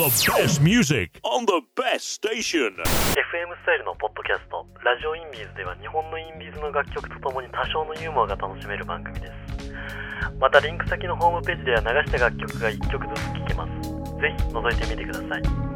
The best music on the best station. FM スタイルのポッドキャスト「ラジオインビーズ」では日本のインビーズの楽曲とともに多少のユーモアが楽しめる番組です。またリンク先のホームページでは流した楽曲が1曲ずつ聴けます。ぜひ覗いてみてください。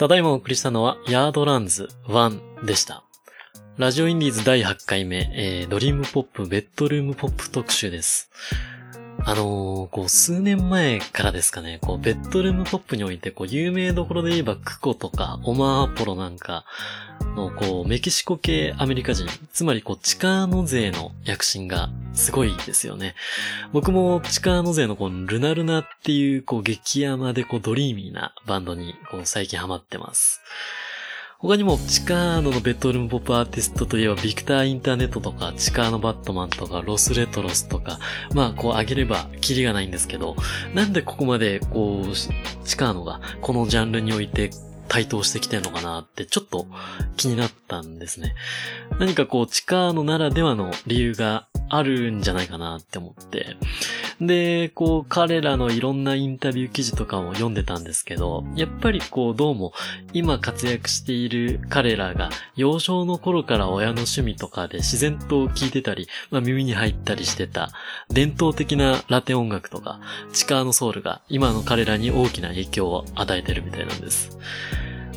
ただいまお送りしたのは、ヤードランズ1でした。ラジオインディーズ第8回目、えー、ドリームポップ、ベッドルームポップ特集です。あのー、こう、数年前からですかね、こう、ベッドルームポップにおいて、こう、有名どころで言えば、 Cuco とか、 Omar Apollo なんかの、こう、メキシコ系アメリカ人、つまり、こう、チカーノ勢の躍進が、すごいですよね。僕も、チカーノ勢の、この、 Luna Luna っていう、こう、激甘で、こう、ドリーミーなバンドに、こう、最近ハマってます。他にも、チカーノのベッドルームポップアーティストといえば、ビクターインターネットとか、チカーノバットマンとか、ロスレトロスとか、まあ、こう、あげれば、キリがないんですけど、なんでここまで、こう、チカーノが、このジャンルにおいて、台頭してきてるのかなって、ちょっと気になったんですね。何かこう、チカーノならではの理由があるんじゃないかなって思って。で、こう、彼らのいろんなインタビュー記事とかも読んでたんですけど、やっぱりこう、どうも、今活躍している彼らが、幼少の頃から親の趣味とかで自然と聞いてたり、まあ耳に入ったりしてた、伝統的なラテ音楽とか、チカーノソウルが今の彼らに大きな影響を与えてるみたいなんです。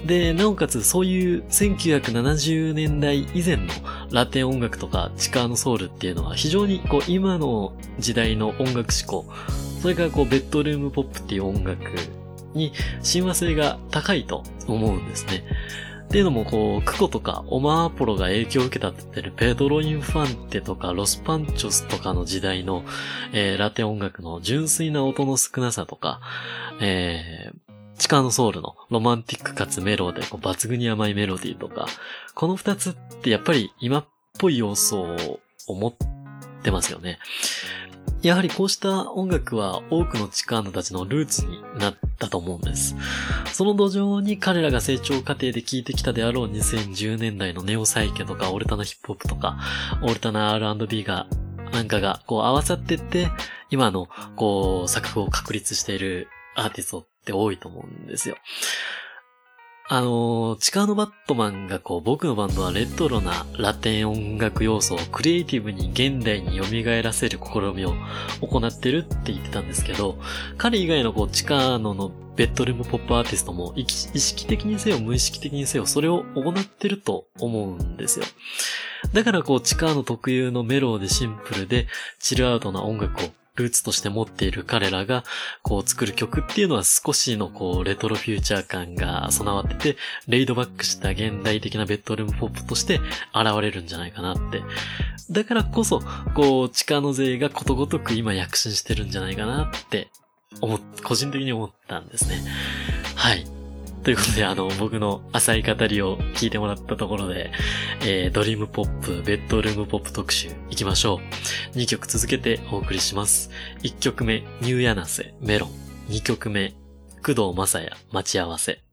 で、なおかつそういう1970年代以前のラテン音楽とかチカーノソウルっていうのは非常にこう今の時代の音楽思考、それからこうベッドルームポップっていう音楽に親和性が高いと思うんですね。っていうのもこう、クコとかオマーポロが影響を受けたって言ってるペドロ・インファンテとかロス・パンチョスとかの時代の、えーラテン音楽の純粋な音の少なさとか、えーチカーノソウルのロマンティックかつメロでこう抜群に甘いメロディーとか、この二つってやっぱり今っぽい要素を持ってますよね。やはりこうした音楽は多くのチカーノたちのルーツになったと思うんです。その土壌に彼らが成長過程で聴いてきたであろう2010年代のネオサイケとかオルタナヒップホップとか、オルタナ R&B が、なんかがこう合わさってって、今のこう作風を確立しているアーティストって多いと思うんですよ。あのー、チカーノバットマンがこう、僕のバンドはレトロなラテン音楽要素をクリエイティブに現代に蘇らせる試みを行ってるって言ってたんですけど、彼以外のこう、チカーノのベッドルームポップアーティストも意識的にせよ無意識的にせよそれを行ってると思うんですよ。だからこう、チカーノ特有のメローでシンプルでチルアウトな音楽をルーツとして持っている彼らが、こう作る曲っていうのは少しのこうレトロフューチャー感が備わってて、レイドバックした現代的なベッドルームポップとして現れるんじゃないかなって。だからこそ、こう、地下の勢がことごとく今躍進してるんじゃないかなって、思、個人的に思ったんですね。はい。ということで、あの、僕の浅い語りを聞いてもらったところで、えー、ドリームポップ、ベッドルームポップ特集行きましょう。2曲続けてお送りします。1曲目、ニューヤナセ、メロン。2曲目、工藤正也、待ち合わせ。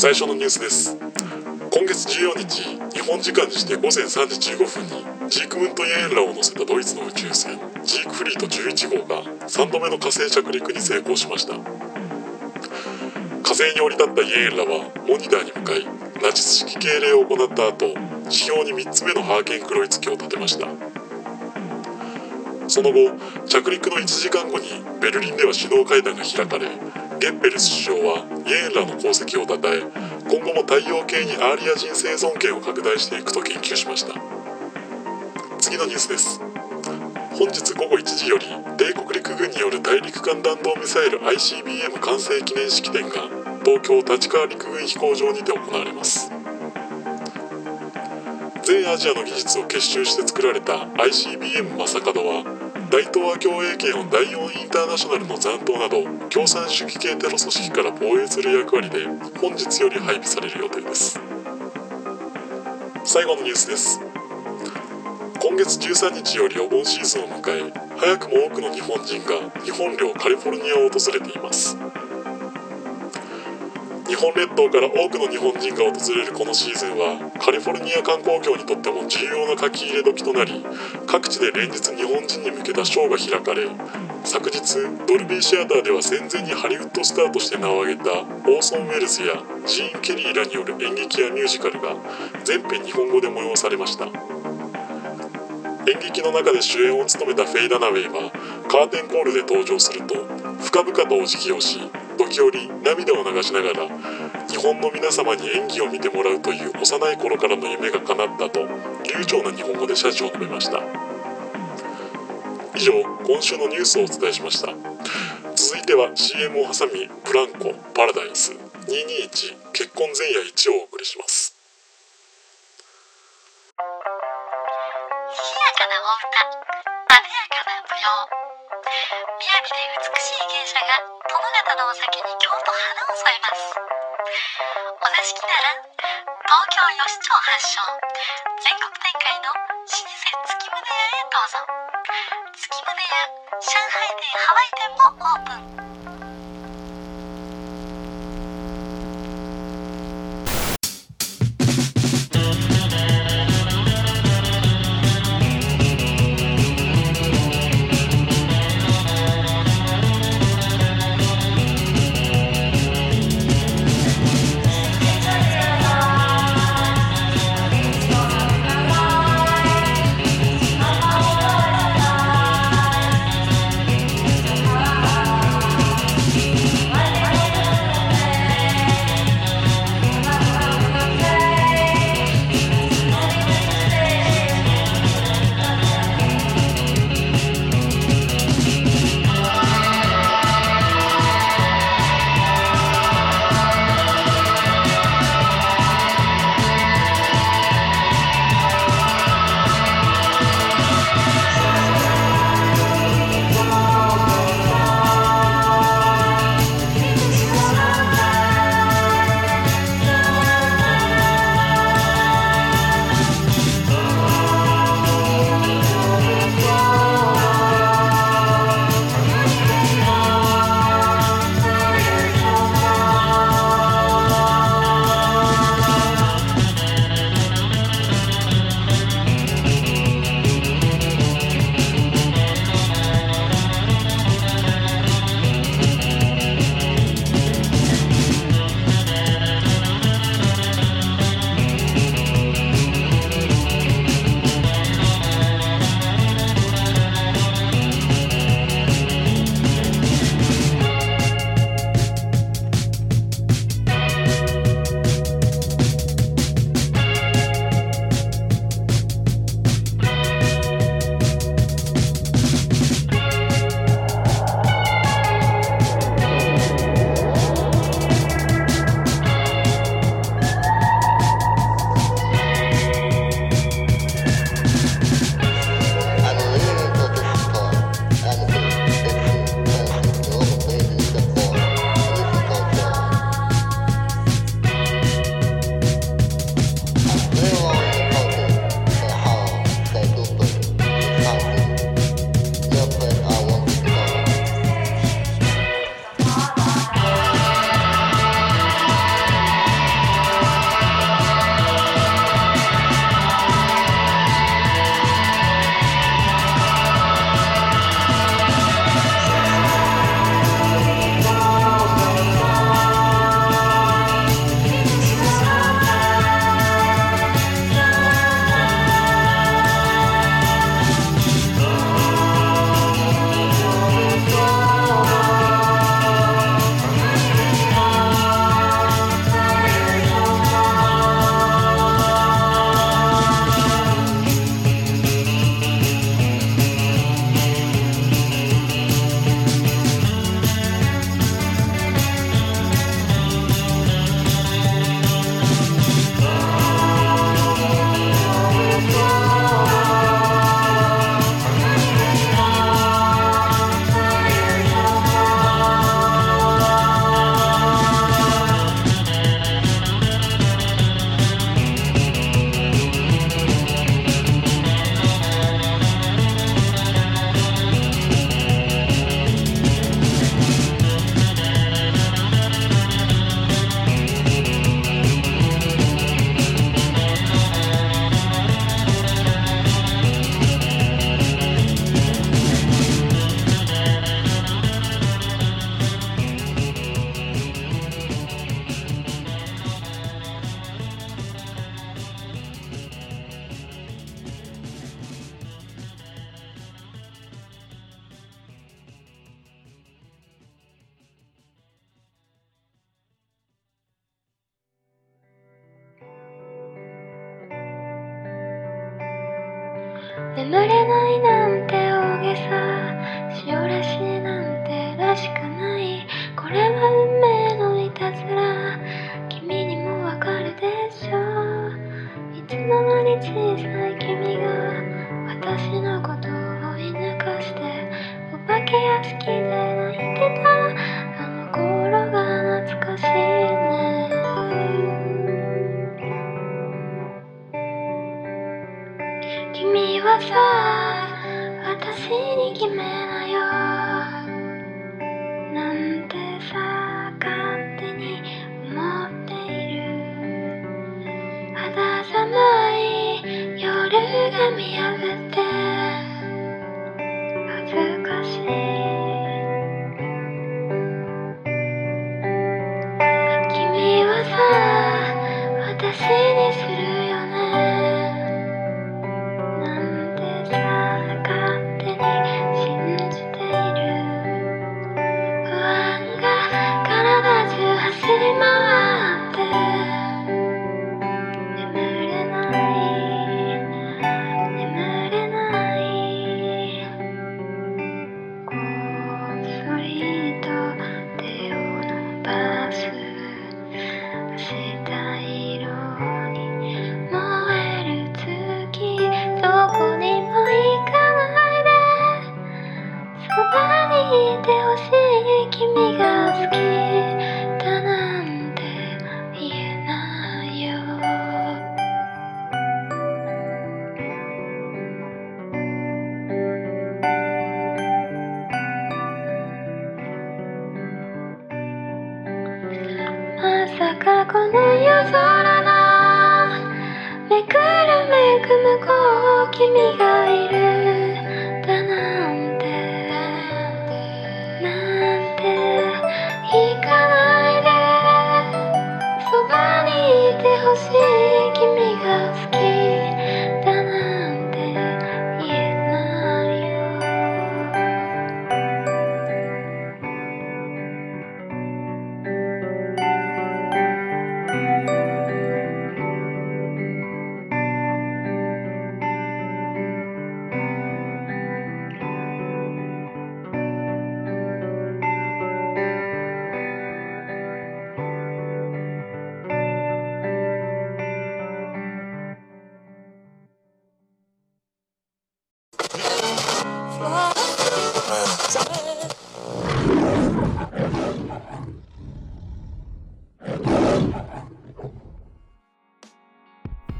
最初のニュースです。今月14日日本時間にして午前3時15分にジークムント・イエーラを乗せたドイツの宇宙船ジークフリート11号が3度目の火星着陸に成功しました。火星に降り立ったイエーラはモニターに向かいナチス式敬礼を行った後地表に3つ目のハーケンクロイツ機を立てました。その後着陸の1時間後にベルリンでは首脳会談が開かれゲッペルス首相はイエーンらの功績をたたえ今後も太陽系にアーリア人生存権を拡大していくと言及しました。次のニュースです。本日午後1時より帝国陸軍による大陸間弾道ミサイル ICBM 完成記念式典が東京立川陸軍飛行場にて行われます。全アジアの技術を結集して作られた ICBM マサカドは大東亜共栄圏を第4インターナショナルの残党など共産主義系テロ組織から防衛する役割で本日より配備される予定です。最後のニュースです。今月13日よりお盆シーズンを迎え早くも多くの日本人が日本領カリフォルニアを訪れています。日本列島から多くの日本人が訪れるこのシーズンはカリフォルニア観光業にとっても重要な書き入れ時となり各地で連日日本人に向けたショーが開かれ昨日ドルビーシアターでは戦前にハリウッドスターとして名を挙げたオーソン・ウェルズやジーン・ケリーらによる演劇やミュージカルが全編日本語で催されました。演劇の中で主演を務めたフェイ・ダナウェイはカーテンコールで登場すると深々とお辞儀をし時折涙を流しながら日本の皆様に演技を見てもらうという幼い頃からの夢が叶ったと流暢な日本語で謝辞を述べました。以上今週のニュースをお伝えしました。続いては CM を挟みブランコパラダイス221結婚前夜1をお送りします。賑やかなお歌あでやかな舞踊。雅で美しい芸者が殿方のお酒に京都花を添えますお座敷なら東京吉町発祥。全国展開の老舗月宗屋へどうぞ。月宗屋上海店ハワイ店もオープン「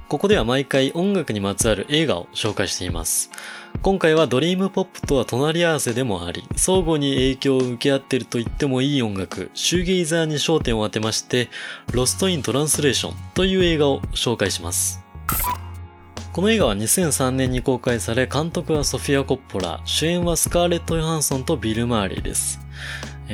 ここでは毎回音楽にまつわる映画を紹介しています。今回はドリームポップとは隣り合わせでもあり、相互に影響を受け合っていると言ってもいい音楽、シューゲイザーに焦点を当てまして、 Lost in Translation という映画を紹介します。この映画は2003年に公開され、監督はソフィア・コッポラ、主演はスカーレット・ヨハンソンとビル・マーリーです。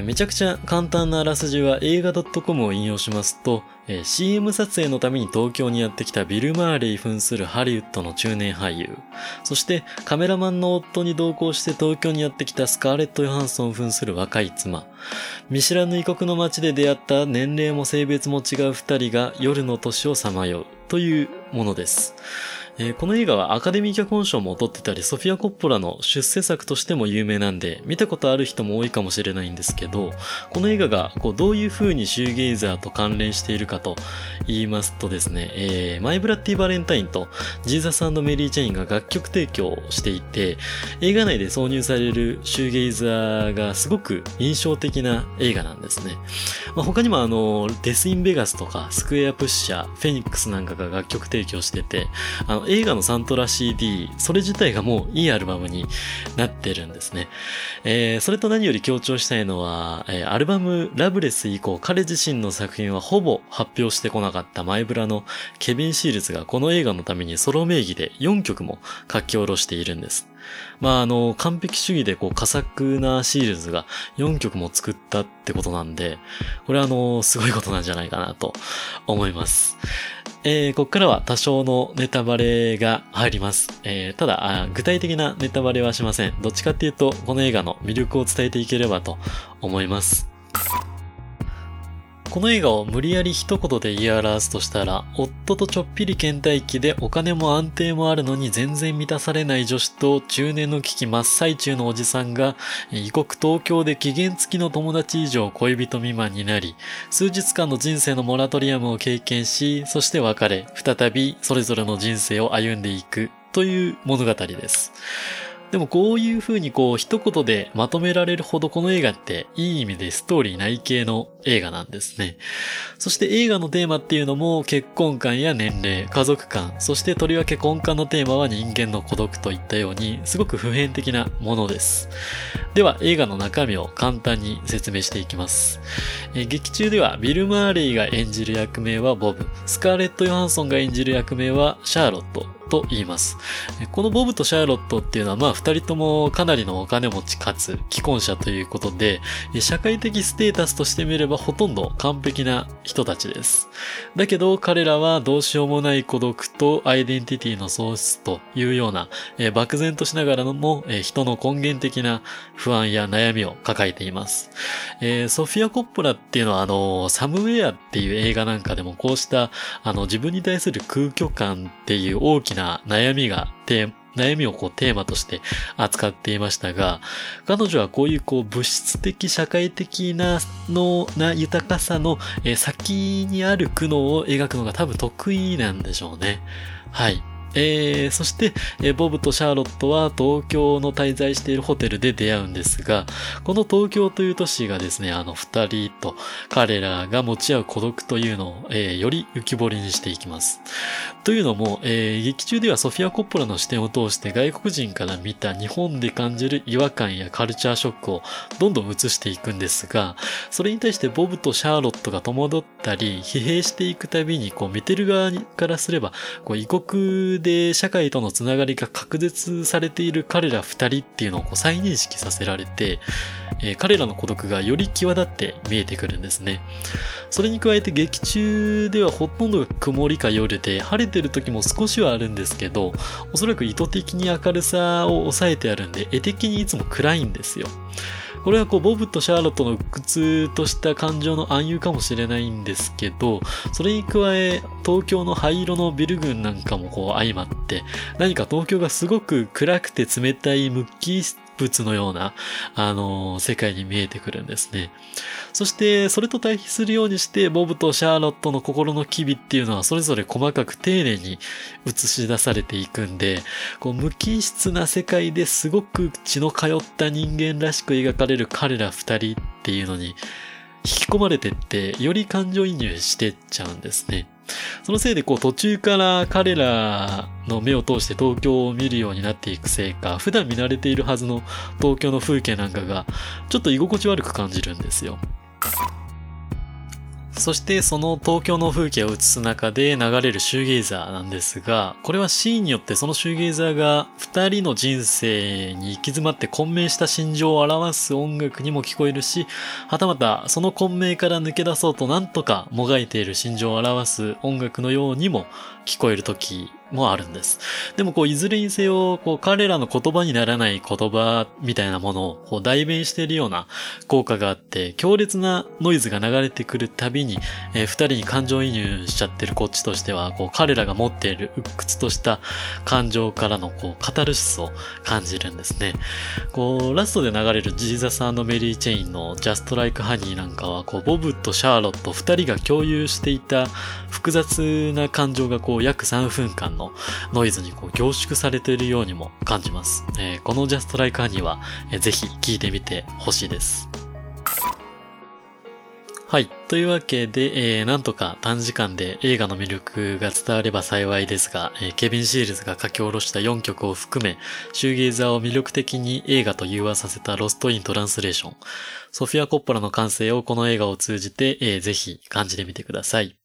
めちゃくちゃ簡単なあらすじは映画 .com を引用しますと、えー CM 撮影のために東京にやってきたビル・マーレイ扮するハリウッドの中年俳優、そしてカメラマンの夫に同行して東京にやってきたスカーレット・ヨハンソン扮する若い妻、見知らぬ異国の街で出会った年齢も性別も違う二人が夜の年をさまようというものです。えーこの映画はアカデミー脚本賞も取ってたり、ソフィア・コッポラの出世作としても有名なんで、見たことある人も多いかもしれないんですけど、この映画がこうどういう風にシューゲイザーと関連しているかと言いますとですね、えー My Bloody Valentine と Jesus Mary Chain が楽曲提供していて、映画内で挿入されるシューゲイザーがすごく印象的な映画なんですね。まあ、他にもあの、 Death in Vegas とか、 Squarepusher、フェニックスなんかが楽曲提供してて、あの、映画のサントラ CD、それ自体がもういいアルバムになってるんですね。えーそれと何より強調したいのは、えーアルバム Loveless 以降、彼自身の作品はほぼ発表してこなかったマイブラのケビン・シールズがこの映画のためにソロ名義で4曲も書き下ろしているんです。まあ、あの、完璧主義でこう、佳作なシールズが4曲も作ったってことなんで、これはあの、すごいことなんじゃないかなと思います。えー、ここからは多少のネタバレが入ります。えー、ただ、具体的なネタバレはしません。どっちかっていうと、この映画の魅力を伝えていければと思います。この映画を無理やり一言で言い表すとしたら、夫とちょっぴり倦怠期でお金も安定もあるのに全然満たされない女子と中年の危機真っ最中のおじさんが異国東京で期限付きの友達以上恋人未満になり、数日間の人生のモラトリアムを経験し、そして別れ、再びそれぞれの人生を歩んでいくという物語です。でもこういう風にこう一言でまとめられるほどこの映画っていい意味でストーリー内系の映画なんですね。そして映画のテーマっていうのも結婚観や年齢、家族観、そしてとりわけ根幹のテーマは人間の孤独といったようにすごく普遍的なものです。では映画の中身を簡単に説明していきます。え劇中ではビル・マーレイが演じる役名はボブ、スカーレット・ヨハンソンが演じる役名はシャーロットと言います。このボブとシャーロットっていうのはまあ二人ともかなりのお金持ちかつ既婚者ということで、社会的ステータスとして見ればほとんど完璧な人たちです。だけど彼らはどうしようもない孤独とアイデンティティの喪失というような、え漠然としながらも、え人の根源的な不安や悩みを抱えています。えソフィア・コッポラっていうのはあの、サムウェアっていう映画なんかでもこうしたあの自分に対する空虚感っていう大きなな悩みがテー悩みをこうテーマとして扱っていましたが、彼女はこういうこう物質的社会的なのな豊かさの、先にある苦悩を描くのが多分得意なんでしょうね。はい。えー、そして、えボブとシャーロットは東京の滞在しているホテルで出会うんですが、この東京という都市がですね、あの二人と彼らが持ち合う孤独というのを、えーより浮き彫りにしていきます。というのも、えー劇中ではソフィア・コッポラの視点を通して外国人から見た日本で感じる違和感やカルチャーショックをどんどん映していくんですが、それに対してボブとシャーロットが戸惑ったり、疲弊していくたびに、こう見てる側からすれば、こう異国で社会とのつながりが確絶されている彼ら二人っていうのを再認識させられて、えー彼らの孤独がより際立って見えてくるんですね。それに加えて劇中ではほとんどが曇りか夜で、晴れてる時も少しはあるんですけど、おそらく意図的に明るさを抑えてあるんで、絵的にいつも暗いんですよ。これはこう、ボブとシャーロットの苦痛とした感情の暗喩かもしれないんですけど、それに加え、東京の灰色のビル群なんかもこう相まって、何か東京がすごく暗くて冷たい無機物のような、あの世界に見えてくるんですね。そして、それと対比するようにして、ボブとシャーロットの心の機微っていうのは、それぞれ細かく丁寧に映し出されていくんで、こう、無機質な世界ですごく血の通った人間らしく描かれる彼ら二人っていうのに、引き込まれてって、より感情移入してっちゃうんですね。そのせいでこう途中から彼らの目を通して東京を見るようになっていくせいか、普段見慣れているはずの東京の風景なんかが、ちょっと居心地悪く感じるんですよ。そしてその東京の風景を映す中で流れるシューゲイザーなんですが、これはシーンによってそのシューゲイザーが二人の人生に行き詰まって混迷した心情を表す音楽にも聞こえるし、はたまたその混迷から抜け出そうとなんとかもがいている心情を表す音楽のようにも聞こえる時もあるんです。でもこういずれにせよ、こう彼らの言葉にならない言葉みたいなものをこう代弁しているような効果があって、強烈なノイズが流れてくるたびに、えー二人に感情移入しちゃってるこっちとしては、こう彼らが持っている鬱屈とした感情からのこうカタルシスを感じるんですね。こうラストで流れるジーザスメリー・チェインの Just Like Honey なんかは、こうボブとシャーロット二人が共有していた複雑な感情がこう約3分間のノイズにこう凝縮されているようにも感じます。えーこの Just Like Honey は、えーぜひ聴いてみてほしいです。はい。というわけで、えーなんとか短時間で映画の魅力が伝われば幸いですが、えーケビン・シールズが書き下ろした4曲を含め、シューゲイザーを魅力的に映画と融和させたロスト・イン・トランスレーション。ソフィア・コッポラの感性をこの映画を通じて、えーぜひ感じてみてください。「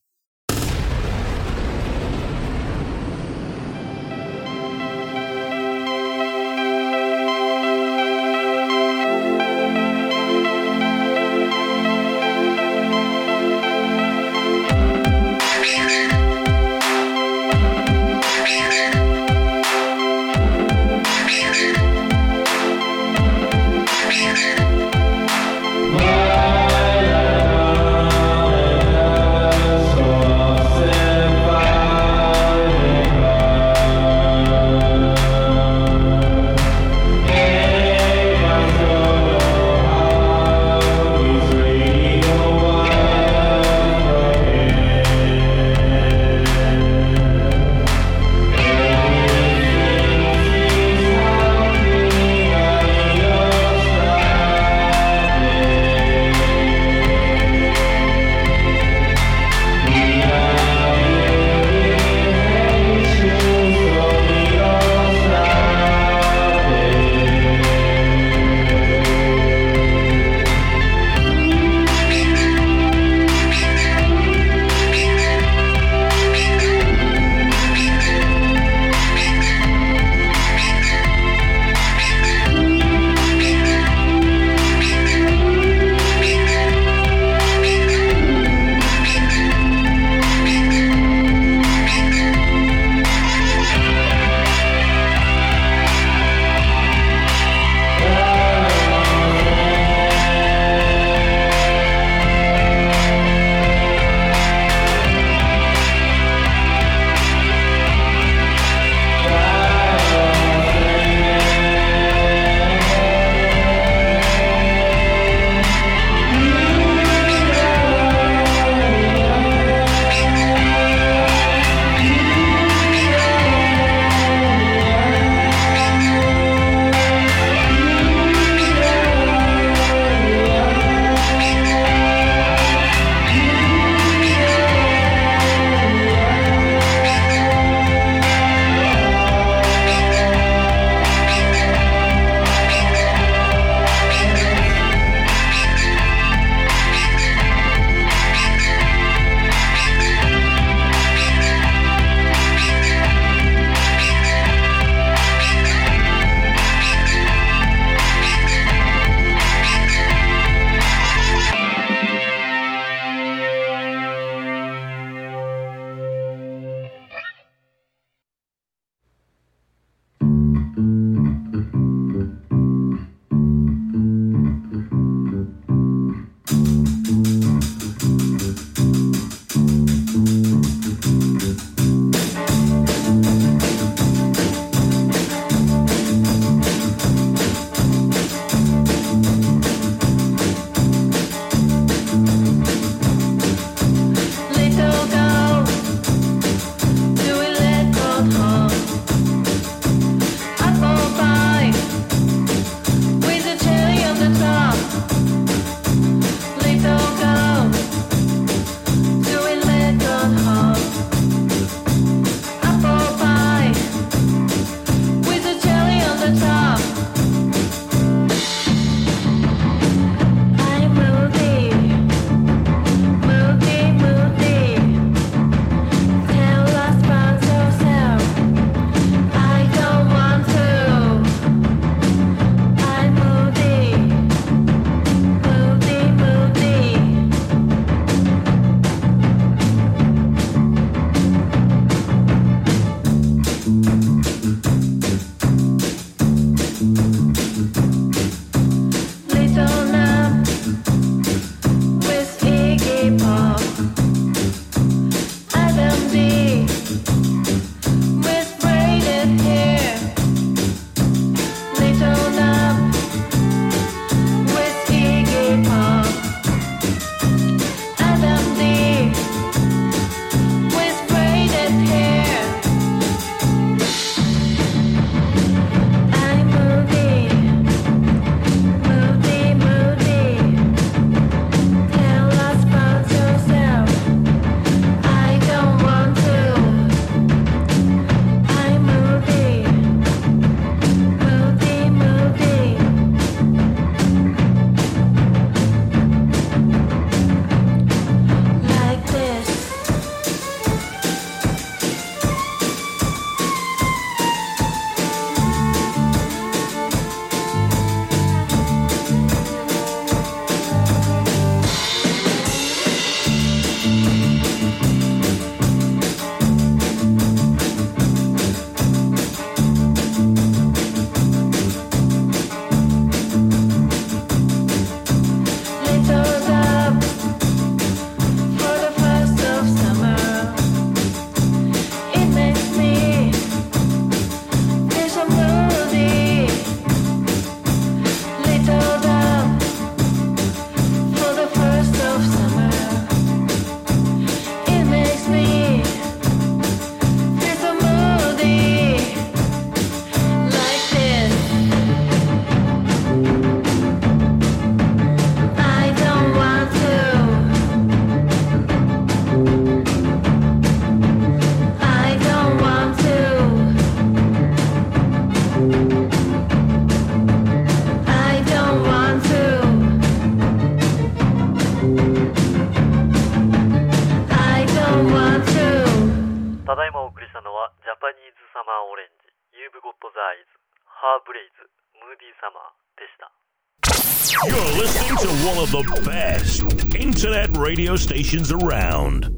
radio stations around.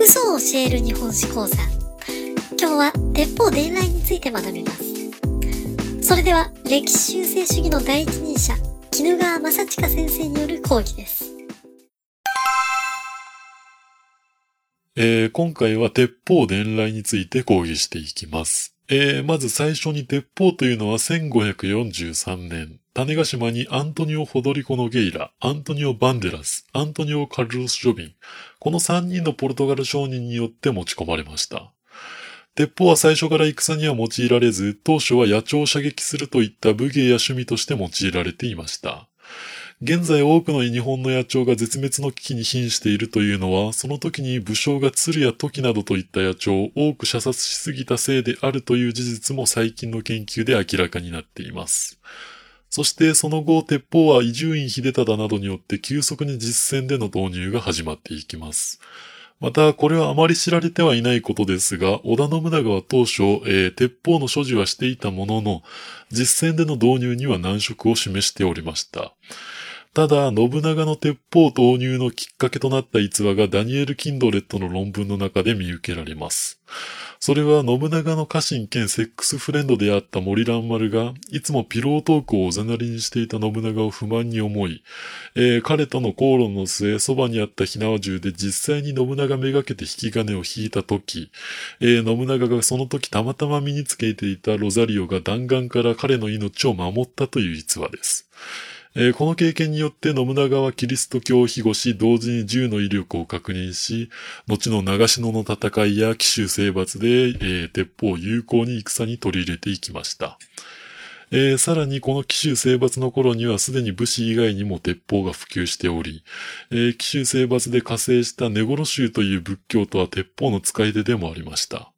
嘘を教える日本史講座。今日は鉄砲伝来について学びます。それでは、歴史修正主義の第一人者、絹川正親先生による講義です。えー今回は鉄砲伝来について講義していきます。えーまず最初に鉄砲というのは1543年、種子島にアントニオ・フォドリコ・ノゲイラ、アントニオ・バンデラス、アントニオ・カルロス・ジョビン、この3人のポルトガル商人によって持ち込まれました。鉄砲は最初から戦には用いられず、当初は野鳥を射撃するといった武芸や趣味として用いられていました。現在多くの日本の野鳥が絶滅の危機に瀕しているというのは、その時に武将が鶴や時などといった野鳥を多く射殺しすぎたせいであるという事実も最近の研究で明らかになっています。そしてその後、鉄砲は伊集院秀忠などによって急速に実戦での導入が始まっていきます。また、これはあまり知られてはいないことですが、織田信長は当初、えー鉄砲の所持はしていたものの、実戦での導入には難色を示しておりました。ただ、信長の鉄砲導入のきっかけとなった逸話がダニエル・キンドレットの論文の中で見受けられます。それは信長の家臣兼セックスフレンドであった森蘭丸が、いつもピロートークをおざなりにしていた信長を不満に思い、えー彼との口論の末、そばにあった火縄銃で実際に信長めがけて引き金を引いたとき、えー信長がその時たまたま身につけていたロザリオが弾丸から彼の命を守ったという逸話です。えーこの経験によって信長はキリスト教を庇護し、同時に銃の威力を確認し、後の長篠の戦いや奇襲征伐で、えー鉄砲を有効に戦に取り入れていきました。えーさらにこの奇襲征伐の頃にはすでに武士以外にも鉄砲が普及しており、えー奇襲征伐で加勢した根殺衆という仏教とは鉄砲の使い手でもありました。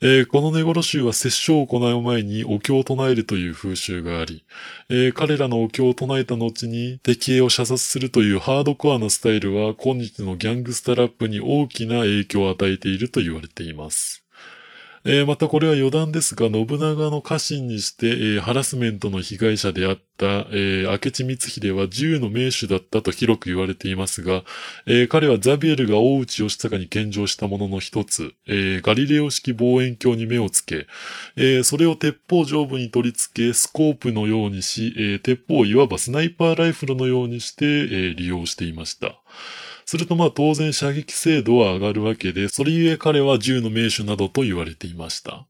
えーこの根殺衆は殺生を行う前にお経を唱えるという風習があり、えー彼らのお経を唱えた後に敵兵を射殺するというハードコアなスタイルは今日のギャングスタラップに大きな影響を与えていると言われています。えーまたこれは余談ですが、信長の家臣にして、えーハラスメントの被害者であった、えー明智光秀は銃の名手だったと広く言われていますが、えー彼はザビエルが大内義隆に献上したものの一つ、えーガリレオ式望遠鏡に目をつけ、えーそれを鉄砲上部に取り付け、スコープのようにし、えー鉄砲をいわばスナイパーライフルのようにして、えー利用していました。するとまあ当然射撃精度は上がるわけで、それゆえ彼は銃の名手などと言われていました。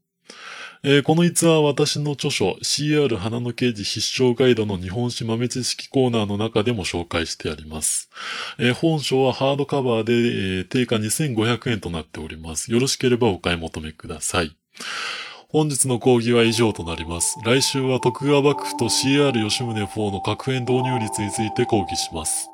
えーこの逸話は私の著書 CR 花の刑事必勝ガイドの日本史豆知識コーナーの中でも紹介してあります。えー本書はハードカバーで、えー定価2500円となっております。よろしければお買い求めください。本日の講義は以上となります。来週は徳川幕府と CR 吉宗4の核変導入率について講義します。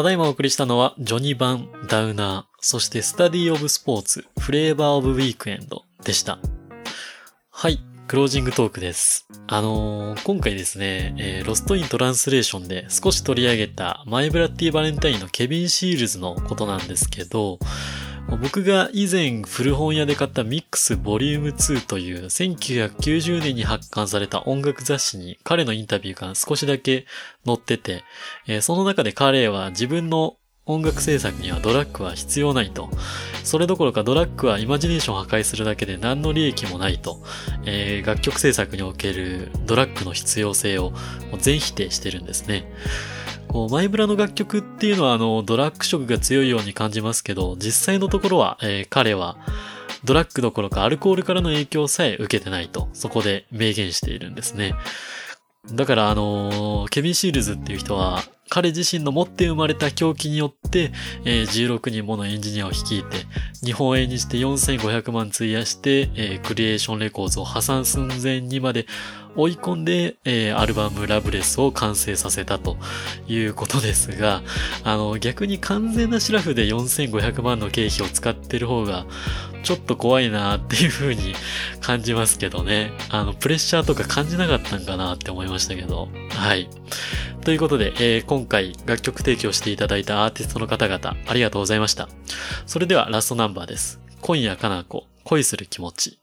ただいまお送りしたのは、ジョニバン、ダウナー、そしてスタディオブスポーツ、フレーバーオブウィークエンドでした。はい、クロージングトークです。あのー今回ですね、えーロストイントランスレーションで少し取り上げたマイブラッティバレンタインのケビン・シールズのことなんですけど、僕が以前古本屋で買ったミックスボリューム2という1990年に発刊された音楽雑誌に彼のインタビューが少しだけ載ってて、その中で彼は自分の音楽制作にはドラッグは必要ないと。それどころかドラッグはイマジネーションを破壊するだけで何の利益もないと。えー楽曲制作におけるドラッグの必要性を全否定してるんですね。こう、マイブラの楽曲っていうのはあの、ドラッグ色が強いように感じますけど、実際のところは、えー彼は、ドラッグどころかアルコールからの影響さえ受けてないと、そこで明言しているんですね。だからあのーケビン・シールズっていう人は、彼自身の持って生まれた狂気によって、えー16人ものエンジニアを率いて、日本円にして4500万費やして、えークリエーションレコーズを破産寸前にまで追い込んで、えーアルバムラブレスを完成させたということですが、あの、逆に完全なシラフで4500万の経費を使ってる方が、ちょっと怖いなっていう風に感じますけどね。あの、プレッシャーとか感じなかったんかなって思いましたけど。はい。ということで、えー今回楽曲提供していただいたアーティストの方々、ありがとうございました。それではラストナンバーです。今夜かな子、恋する気持ち。